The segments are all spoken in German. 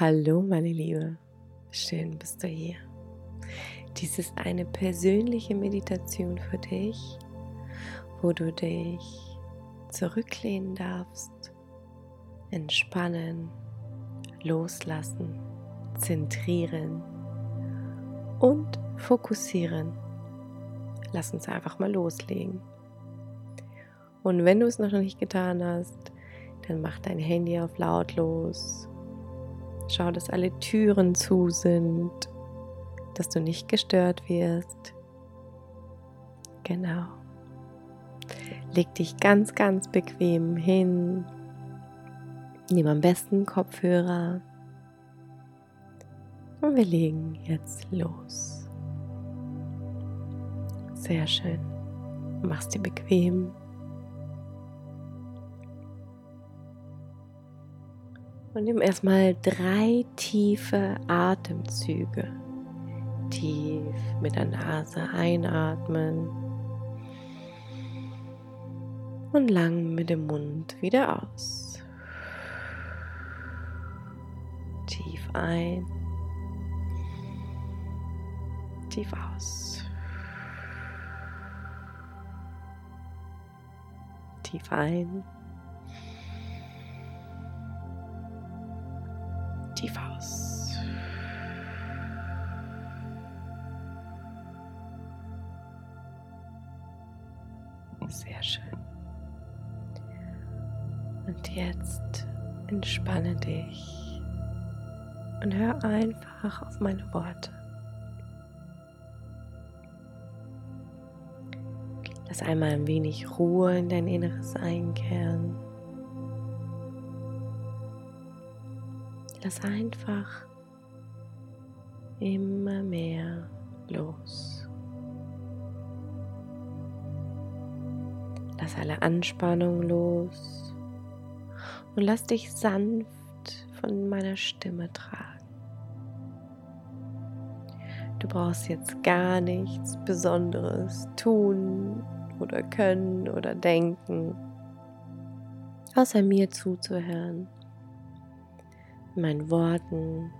Hallo meine Liebe, schön bist du hier. Dies ist eine persönliche Meditation für dich, wo du dich zurücklehnen darfst, entspannen, loslassen, zentrieren und fokussieren. Lass uns einfach mal loslegen. Und wenn du es noch nicht getan hast, dann mach dein Handy auf lautlos Schau, dass alle Türen zu sind, dass du nicht gestört wirst. Genau. Leg dich ganz, ganz bequem hin. Nimm am besten Kopfhörer. Und wir legen jetzt los. Sehr schön. Mach's dir bequem. Und nimm erstmal drei tiefe Atemzüge. Tief mit der Nase einatmen und lang mit dem Mund wieder aus. Tief ein, tief aus. Tief ein. Und hör einfach auf meine Worte. Lass einmal ein wenig Ruhe in dein Inneres einkehren. Lass einfach immer mehr los. Lass alle Anspannung los und lass dich sanft von meiner Stimme tragen. Du brauchst jetzt gar nichts Besonderes tun oder können oder denken, außer mir zuzuhören meinen Worten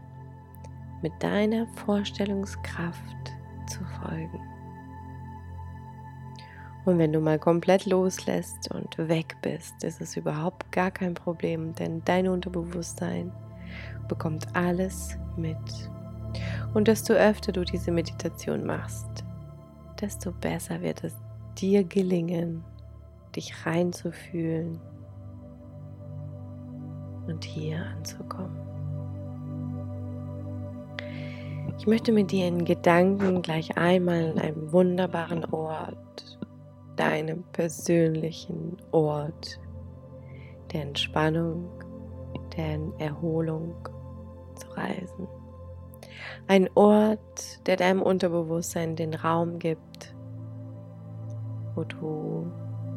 mit deiner Vorstellungskraft zu folgen. Und wenn du mal komplett loslässt und weg bist, ist es überhaupt gar kein Problem, denn dein Unterbewusstsein bekommt alles mit. Und desto öfter du diese Meditation machst, desto besser wird es dir gelingen, dich reinzufühlen und hier anzukommen. Ich möchte mit dir in Gedanken gleich einmal an einem wunderbaren Ort, deinem persönlichen Ort der Entspannung, der Erholung zu reisen. Ein Ort, der deinem Unterbewusstsein den Raum gibt, wo du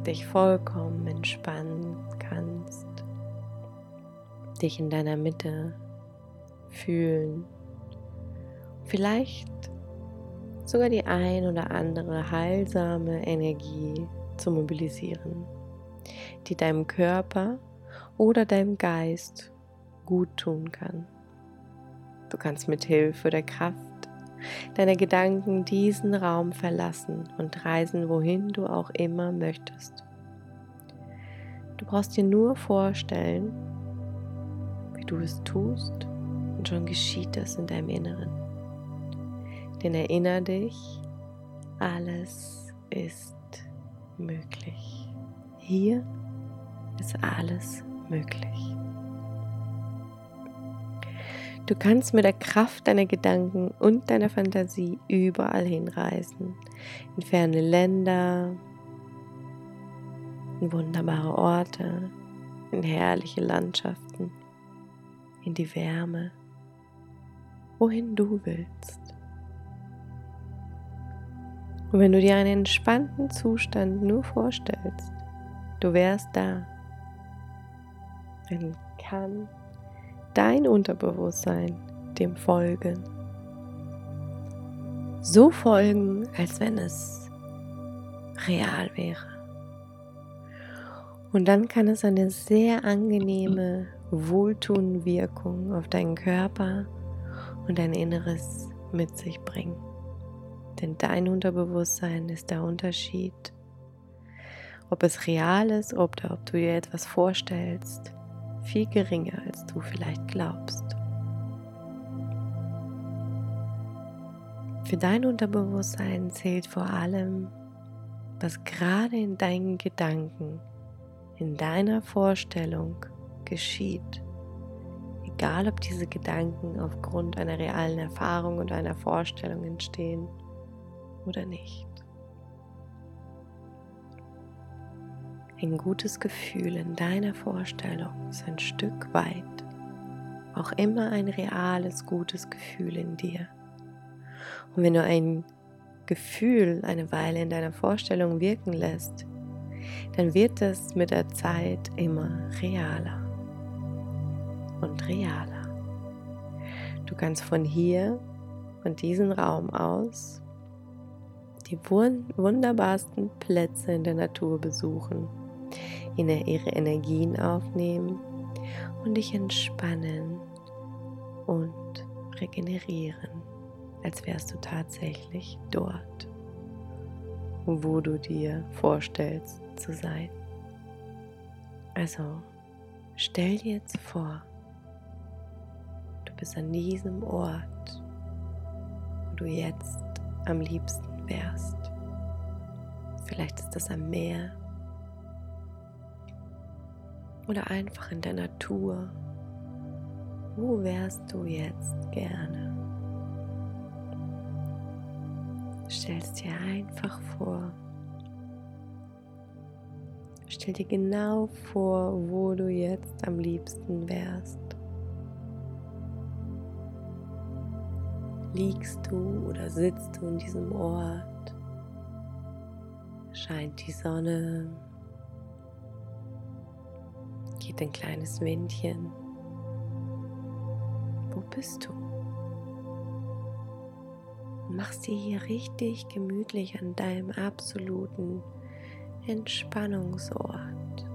dich vollkommen entspannen kannst, dich in deiner Mitte fühlen vielleicht sogar die ein oder andere heilsame Energie zu mobilisieren, die deinem Körper oder deinem Geist gut tun kann. Du kannst mit Hilfe der Kraft deiner Gedanken diesen Raum verlassen und reisen, wohin du auch immer möchtest. Du brauchst dir nur vorstellen, wie du es tust und schon geschieht das in deinem Inneren. Denn erinnere dich, alles ist möglich. Hier ist alles möglich. Du kannst mit der Kraft deiner Gedanken und deiner Fantasie überall hinreisen. In ferne Länder, in wunderbare Orte, in herrliche Landschaften, in die Wärme, wohin du willst. Und wenn du dir einen entspannten Zustand nur vorstellst, du wärst da, dann kann dein Unterbewusstsein dem folgen. So folgen, als wenn es real wäre. Und dann kann es eine sehr angenehme wohltuende Wirkung auf deinen Körper und dein Inneres mit sich bringen. Denn dein Unterbewusstsein ist der Unterschied. Ob es real ist oder ob du dir etwas vorstellst, viel geringer als du vielleicht glaubst. Für dein Unterbewusstsein zählt vor allem, was gerade in deinen Gedanken, in deiner Vorstellung geschieht. Egal, ob diese Gedanken aufgrund einer realen Erfahrung oder einer Vorstellung entstehen oder nicht. Ein gutes Gefühl in deiner Vorstellung ist ein Stück weit auch immer ein reales, gutes Gefühl in dir. Und wenn du ein Gefühl eine Weile in deiner Vorstellung wirken lässt, dann wird es mit der Zeit immer realer und realer. Du kannst von hier, von diesem Raum aus, die wunderbarsten Plätze in der Natur besuchen, ihre Energien aufnehmen und dich entspannen und regenerieren, als wärst du tatsächlich dort, wo du dir vorstellst zu sein. Also stell dir jetzt vor, du bist an diesem Ort, wo du jetzt am liebsten wärst. Vielleicht ist das am Meer oder einfach in der Natur. Wo wärst du jetzt gerne? Stellst dir einfach vor. Stell dir genau vor, wo du jetzt am liebsten wärst. Liegst du oder sitzt du in diesem Ort? Scheint die Sonne? Ein kleines Windchen? Wo bist du? Machst dir hier richtig gemütlich an deinem absoluten Entspannungsort.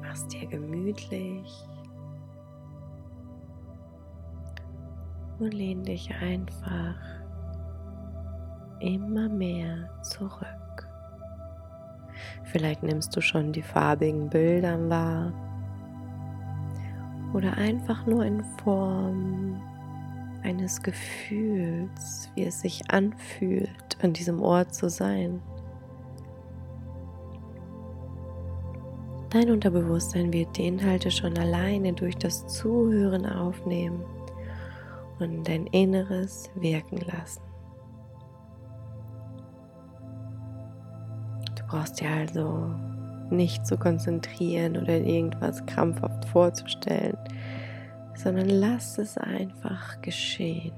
Machst dir gemütlich und lehn dich einfach immer mehr zurück. Vielleicht nimmst du schon die farbigen Bilder wahr oder einfach nur in Form eines Gefühls, wie es sich anfühlt, an diesem Ort zu sein. Dein Unterbewusstsein wird die Inhalte schon alleine durch das Zuhören aufnehmen und dein Inneres wirken lassen. Brauchst dir also nicht zu konzentrieren oder irgendwas krampfhaft vorzustellen, sondern lass es einfach geschehen.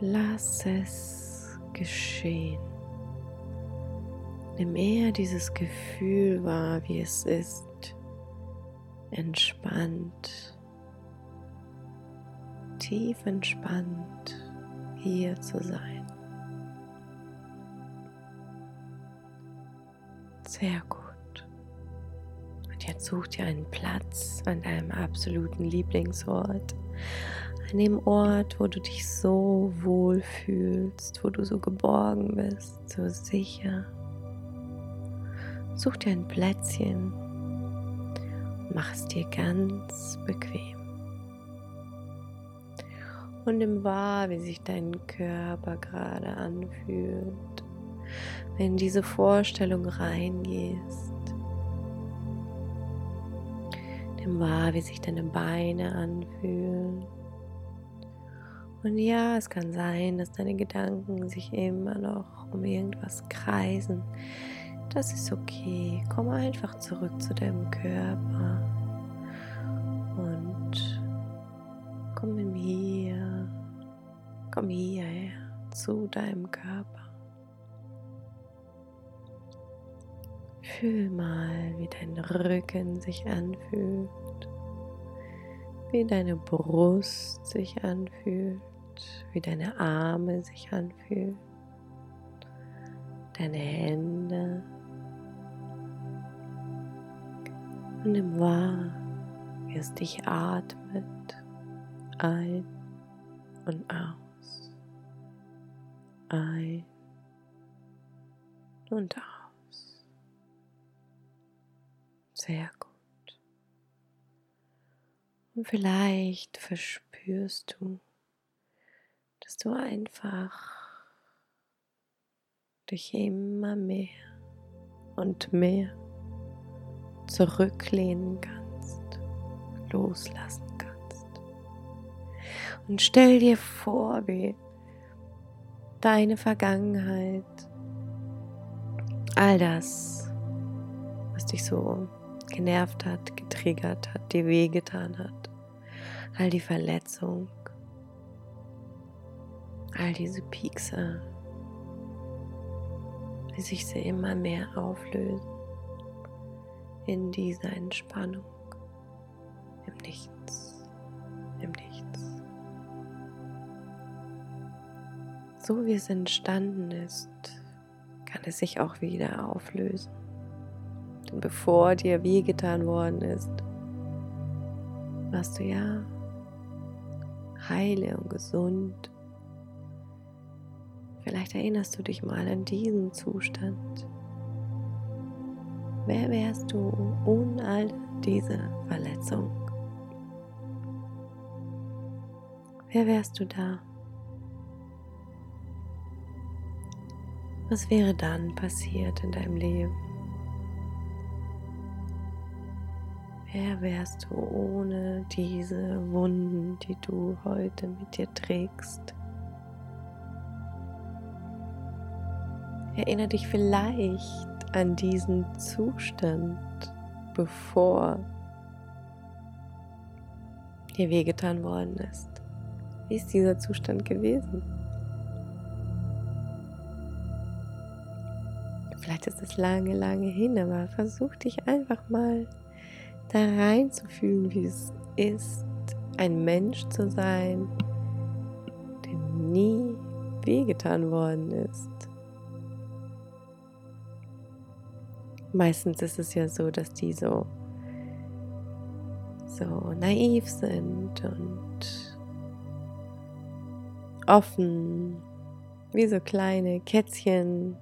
Lass es geschehen. Nimm eher dieses Gefühl wahr, wie es ist, entspannt tief entspannt hier zu sein. Sehr gut. Und jetzt such dir einen Platz an deinem absoluten Lieblingsort. An dem Ort, wo du dich so wohl fühlst, wo du so geborgen bist, so sicher. Such dir ein Plätzchen und mach es dir ganz bequem und nimm wahr, wie sich dein Körper gerade anfühlt, wenn diese Vorstellung reingehst. Nimm wahr, wie sich deine Beine anfühlen. Und ja, es kann sein, dass deine Gedanken sich immer noch um irgendwas kreisen. Das ist okay. Komm einfach zurück zu deinem Körper. Und komm in hier Komm hierher zu deinem Körper. Fühl mal, wie dein Rücken sich anfühlt, wie deine Brust sich anfühlt, wie deine Arme sich anfühlen, deine Hände, Und nimm wahr, wie es dich atmet. Ein und aus. Ein und aus. Sehr gut. Und vielleicht verspürst du, dass du einfach dich immer mehr und mehr zurücklehnen kannst, loslassen kannst. Und stell dir vor, wie deine Vergangenheit, all das, was dich so genervt hat, getriggert hat, dir wehgetan hat, all die Verletzung, all diese Piekse, wie sich sie immer mehr auflösen in dieser Entspannung, im Nichts, im Nichts. So wie es entstanden ist, kann es sich auch wieder auflösen. Denn bevor dir wehgetan worden ist, warst du ja heile und gesund Vielleicht erinnerst du dich mal an diesen Zustand. Wer wärst du ohne all diese Verletzung? Wer wärst du da? Was wäre dann passiert in deinem Leben? Wer wärst du ohne diese Wunden, die du heute mit dir trägst? Erinnere dich vielleicht an diesen Zustand, bevor dir wehgetan worden ist. Wie ist dieser Zustand gewesen? Vielleicht ist es lange, lange hin, aber versuch dich einfach mal da reinzufühlen, wie es ist, ein Mensch zu sein, dem nie wehgetan worden ist. Meistens ist es ja so, dass die so, so naiv sind und offen, wie so kleine Kätzchen,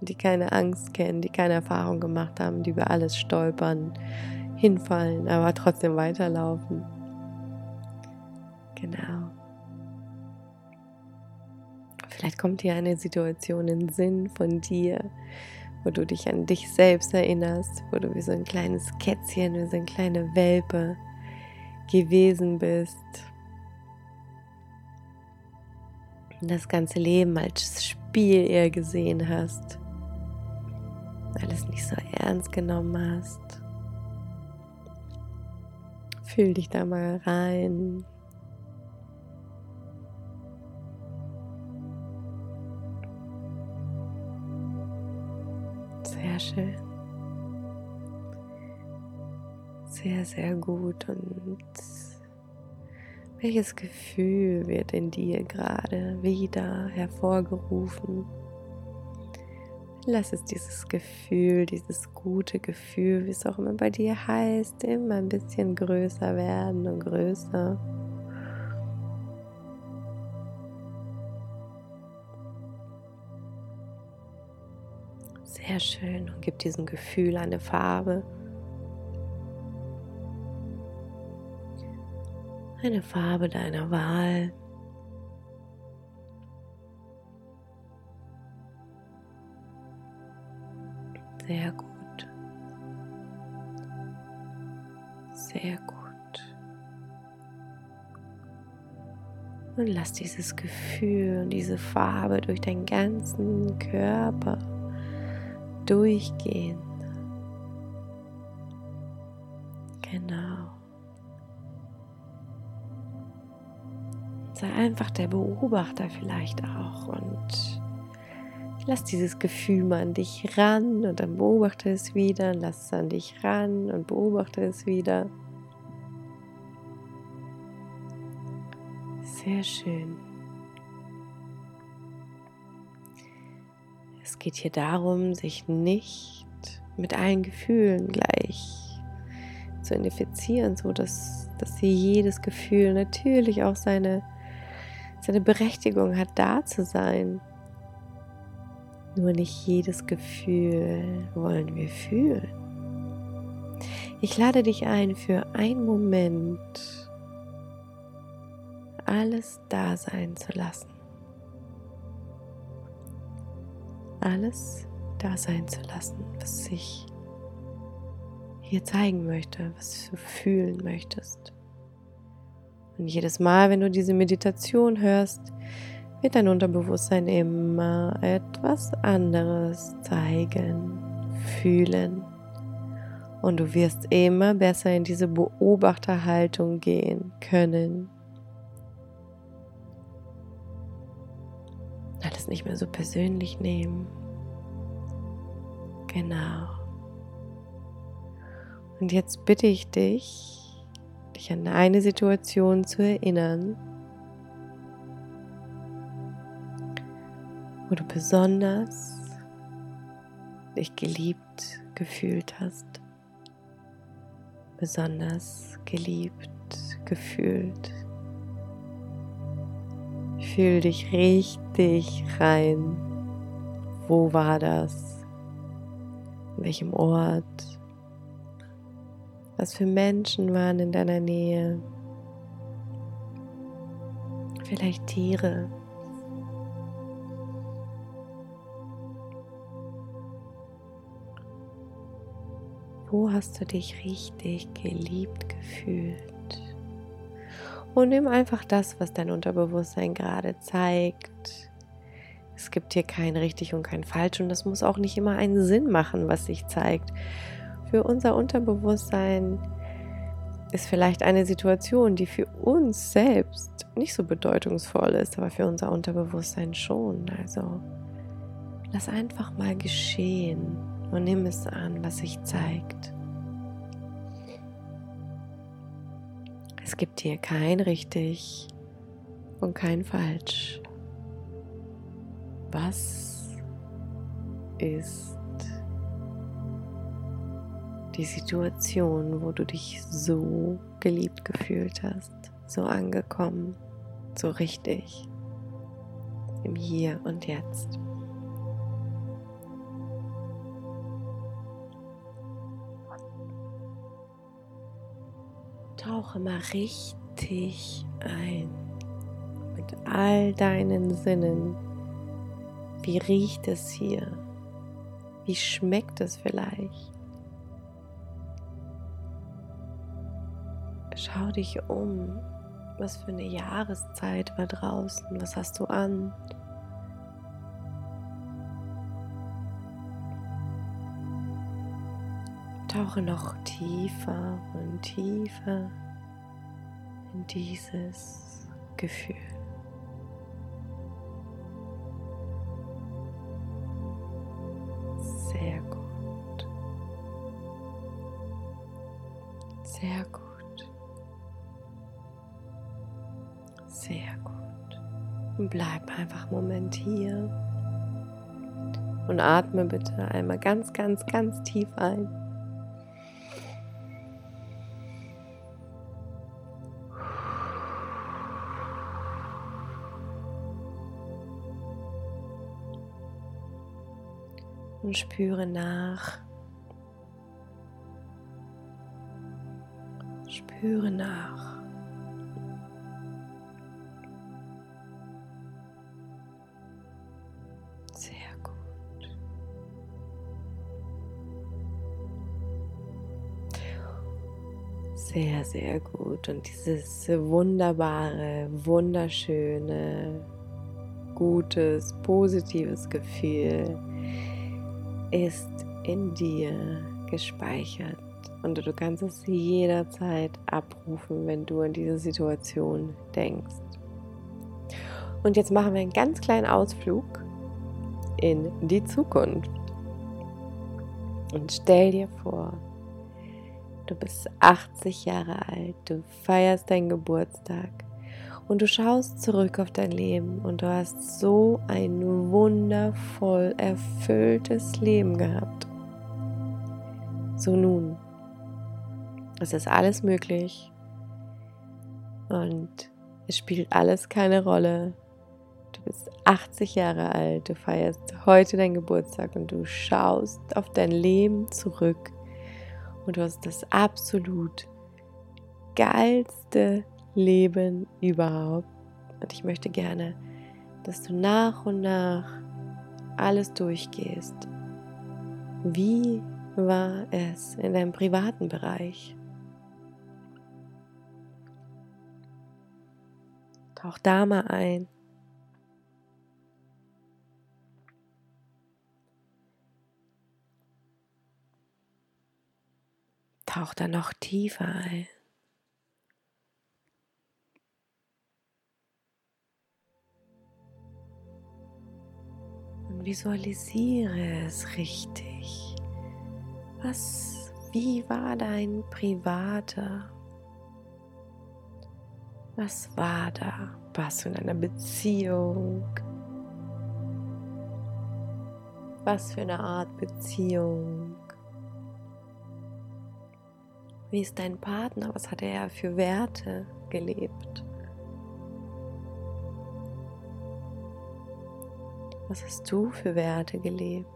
die keine Angst kennen, die keine Erfahrung gemacht haben, die über alles stolpern, hinfallen, aber trotzdem weiterlaufen. Genau. Vielleicht kommt dir eine Situation in Sinn von dir, wo du dich an dich selbst erinnerst, wo du wie so ein kleines Kätzchen, wie so eine kleine Welpe gewesen bist. Und das ganze Leben als Spiel eher gesehen hast, alles nicht so ernst genommen hast. Fühl dich da mal rein. Sehr schön. Sehr, sehr gut. Und welches Gefühl wird in dir gerade wieder hervorgerufen? Lass es dieses Gefühl, dieses gute Gefühl, wie es auch immer bei dir heißt, immer ein bisschen größer werden und größer. Sehr schön und gib diesem Gefühl eine Farbe. Eine Farbe deiner Wahl. Sehr gut. Sehr gut. Und lass dieses Gefühl und diese Farbe durch deinen ganzen Körper durchgehen. Genau. Sei einfach der Beobachter vielleicht auch und lass dieses Gefühl mal an dich ran und dann beobachte es wieder, lass es an dich ran und beobachte es wieder. Sehr schön. Es geht hier darum, sich nicht mit allen Gefühlen gleich zu identifizieren, so dass, dass jedes Gefühl natürlich auch seine, seine Berechtigung hat, da zu sein. Nur nicht jedes Gefühl wollen wir fühlen. Ich lade dich ein, für einen Moment alles da sein zu lassen. Alles da sein zu lassen, was sich hier zeigen möchte, was du fühlen möchtest. Und jedes Mal, wenn du diese Meditation hörst, wird dein Unterbewusstsein immer etwas anderes zeigen, fühlen. Und du wirst immer besser in diese Beobachterhaltung gehen können. Alles nicht mehr so persönlich nehmen. Genau. Und jetzt bitte ich dich, dich an eine Situation zu erinnern, wo du besonders dich geliebt gefühlt hast, besonders geliebt gefühlt. Fühl dich richtig rein. Wo war das? An welchem Ort? Was für Menschen waren in deiner Nähe? Vielleicht Tiere. Wo hast du dich richtig geliebt gefühlt? Und nimm einfach das, was dein Unterbewusstsein gerade zeigt. Es gibt hier kein richtig und kein falsch und das muss auch nicht immer einen Sinn machen, was sich zeigt. Für unser Unterbewusstsein ist vielleicht eine Situation, die für uns selbst nicht so bedeutungsvoll ist, aber für unser Unterbewusstsein schon. Also lass einfach mal geschehen und nimm es an, was sich zeigt. Es gibt hier kein richtig und kein falsch. Was ist die Situation, wo du dich so geliebt gefühlt hast, so angekommen, so richtig im Hier und Jetzt. Tauche mal richtig ein mit all deinen Sinnen. Wie riecht es hier? Wie schmeckt es vielleicht? Schau dich um. Was für eine Jahreszeit war draußen? Was hast du an? Tauche noch tiefer und tiefer dieses Gefühl. Sehr gut. Sehr gut. Sehr gut. Und bleib einfach einen Moment hier. Und atme bitte einmal ganz, ganz, ganz tief ein. Und spüre nach. Spüre nach. Sehr, sehr gut. Und dieses wunderbare, wunderschöne, gutes, positives Gefühl ist in dir gespeichert. Und du kannst es jederzeit abrufen, wenn du an diese Situation denkst. Und jetzt machen wir einen ganz kleinen Ausflug in die Zukunft. Und stell dir vor, Du bist 80 Jahre alt, du feierst deinen Geburtstag und du schaust zurück auf dein Leben und du hast so ein wundervoll erfülltes Leben gehabt. So nun, Es ist alles möglich und es spielt alles keine Rolle. Du bist 80 Jahre alt, du feierst heute deinen Geburtstag und du schaust auf dein Leben zurück und du hast das absolut geilste Leben überhaupt. Und ich möchte gerne, dass du nach und nach alles durchgehst. Wie war es in deinem privaten Bereich? Tauch da mal ein. Tauch da noch tiefer ein. Visualisiere es richtig. Was, wie war dein privater was war da? Warst du in einer Beziehung? Was für eine Art Beziehung? Wie ist dein Partner? Was hat er für Werte gelebt? Was hast du für Werte gelebt?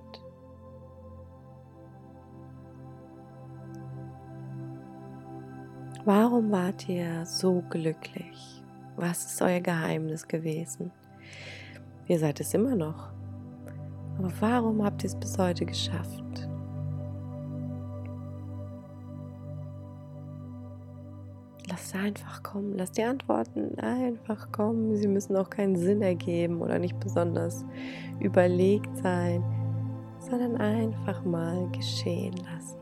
Warum wart ihr so glücklich? Was ist euer Geheimnis gewesen? Ihr seid es immer noch. Aber warum habt ihr es bis heute geschafft? Lass einfach kommen, lass die Antworten einfach kommen. Sie müssen auch keinen Sinn ergeben oder nicht besonders überlegt sein, sondern einfach mal geschehen lassen.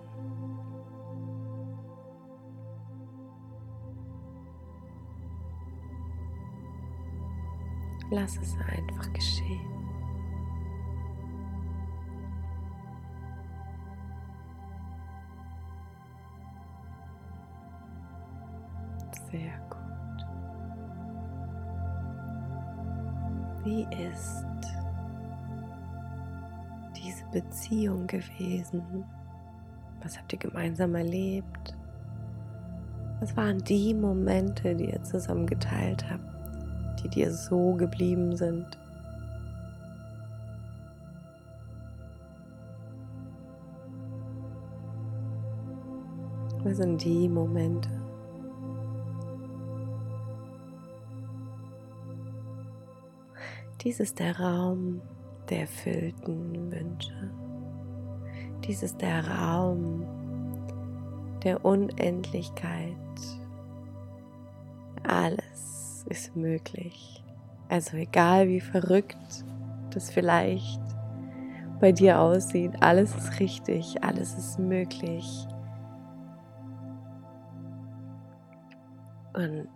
Lass es einfach geschehen. Wie ist diese Beziehung gewesen? Was habt ihr gemeinsam erlebt? Was waren die Momente, die ihr zusammen geteilt habt? die dir so geblieben sind. Was sind die Momente? Dies ist der Raum der erfüllten Wünsche. Dies ist der Raum der Unendlichkeit. Alles ist möglich. Also egal wie verrückt das vielleicht bei dir aussieht, alles ist richtig, alles ist möglich. Und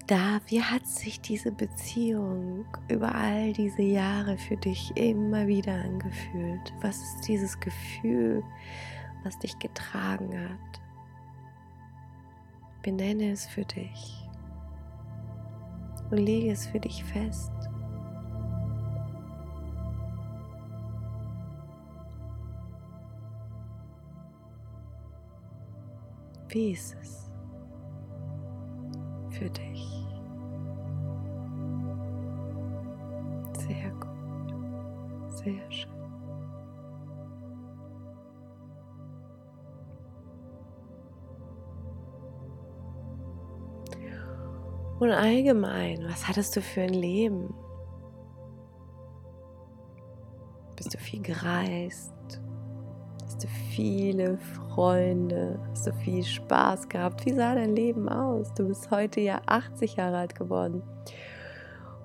da, wie hat sich diese Beziehung über all diese Jahre für dich immer wieder angefühlt? Was ist dieses Gefühl, was dich getragen hat? Benenne es für dich und lege es für dich fest. Wie ist es für dich? Sehr gut, sehr schön. Und allgemein, was hattest du für ein Leben? Bist du viel gereist? Du viele Freunde? Hast du viel Spaß gehabt? Wie sah dein Leben aus? Du bist heute ja 80 Jahre alt geworden.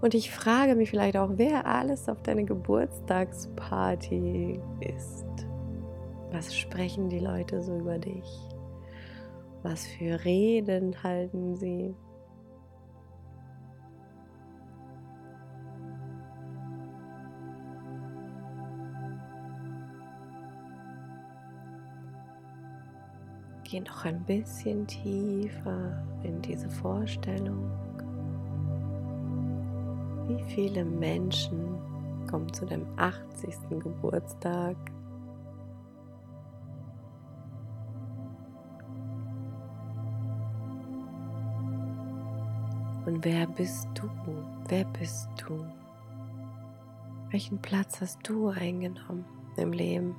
Und ich frage mich vielleicht auch, wer alles auf deine Geburtstagsparty ist. Was sprechen die Leute so über dich? Was für Reden halten sie? Geh noch ein bisschen tiefer in diese Vorstellung. Wie viele Menschen kommen zu deinem 80. Geburtstag? Und wer bist du? Wer bist du? Welchen Platz hast du eingenommen im Leben?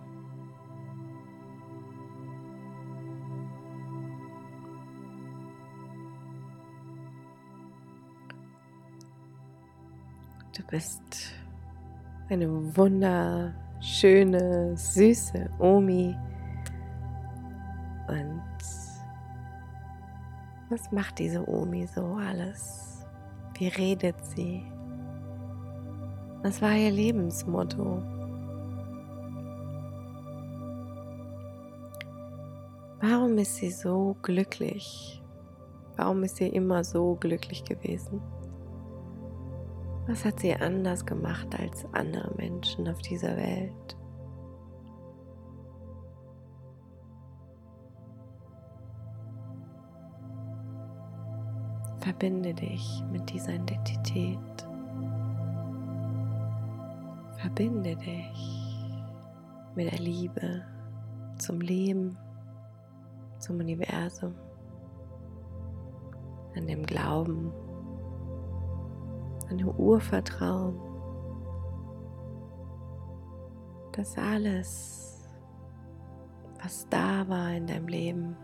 Bist eine wunderschöne, süße Omi. Und was macht diese Omi so alles? Wie redet sie? Was war ihr Lebensmotto? Warum ist sie so glücklich? Warum ist sie immer so glücklich gewesen? Was hat sie anders gemacht als andere Menschen auf dieser Welt? Verbinde dich mit dieser Identität. Verbinde dich mit der Liebe zum Leben, zum Universum, an dem Glauben dem Urvertrauen, dass alles, was da war in deinem Leben,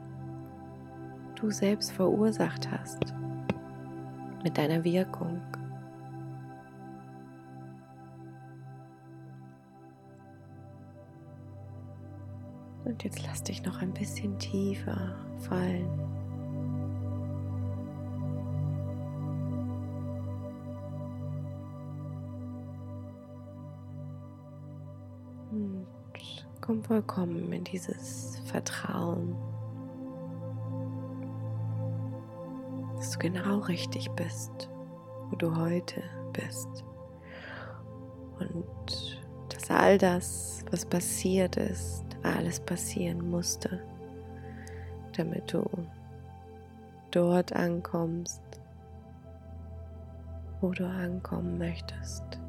du selbst verursacht hast mit deiner Wirkung. Und jetzt lass dich noch ein bisschen tiefer fallen. Komm vollkommen in dieses Vertrauen, dass du genau richtig bist, wo du heute bist. Und dass all das, was passiert ist, alles passieren musste, damit du dort ankommst, wo du ankommen möchtest.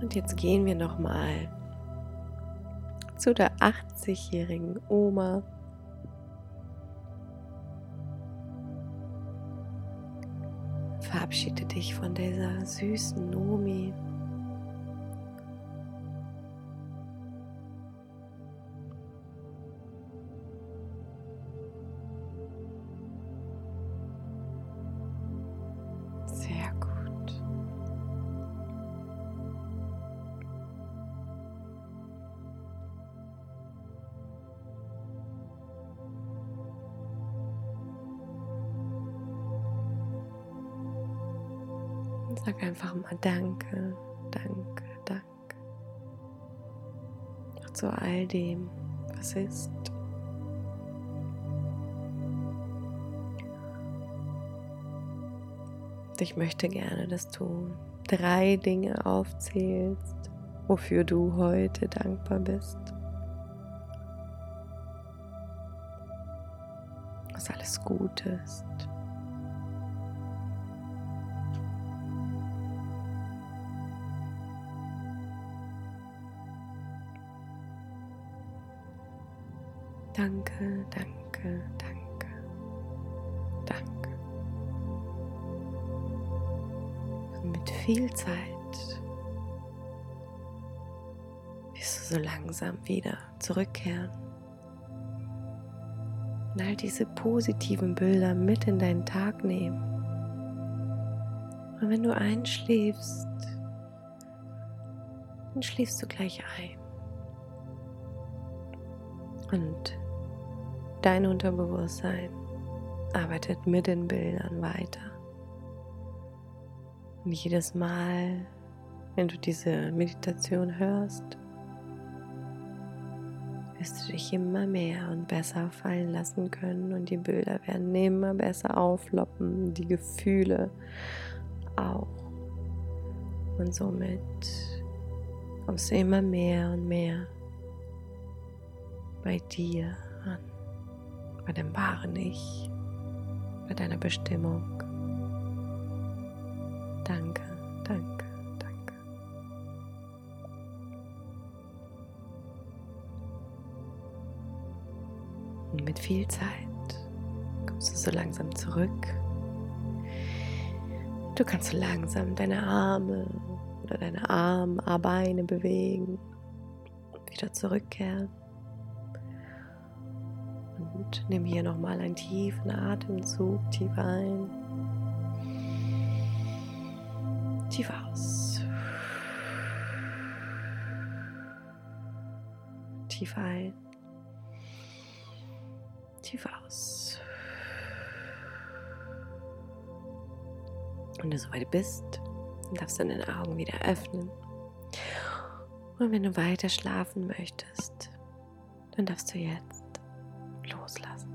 Und jetzt gehen wir noch mal zu der 80-jährigen Oma. Verabschiede dich von dieser süßen Nomi. Einfach mal Danke, Danke, Danke. Auch zu all dem, was ist. Ich möchte gerne, dass du drei Dinge aufzählst, wofür du heute dankbar bist. Was alles gut ist. Danke, danke, danke, danke. Und mit viel Zeit wirst du so langsam wieder zurückkehren und all diese positiven Bilder mit in deinen Tag nehmen. Und wenn du einschläfst, dann schläfst du gleich ein. Und Dein Unterbewusstsein arbeitet mit den Bildern weiter. Und jedes Mal, wenn du diese Meditation hörst, wirst du dich immer mehr und besser fallen lassen können und die Bilder werden immer besser aufloppen, die Gefühle auch. Und somit kommst du immer mehr und mehr bei dir bei dem wahren Ich, bei deiner Bestimmung. Danke, danke, danke. Und mit viel Zeit kommst du so langsam zurück. Du kannst so langsam deine Arme oder deine Arme, Beine bewegen wieder zurückkehren. Und nimm hier nochmal einen tiefen Atemzug, tief ein, tief aus. Tief ein, tief aus. Wenn du soweit bist, darfst du deine Augen wieder öffnen. Und wenn du weiter schlafen möchtest, dann darfst du jetzt loslassen.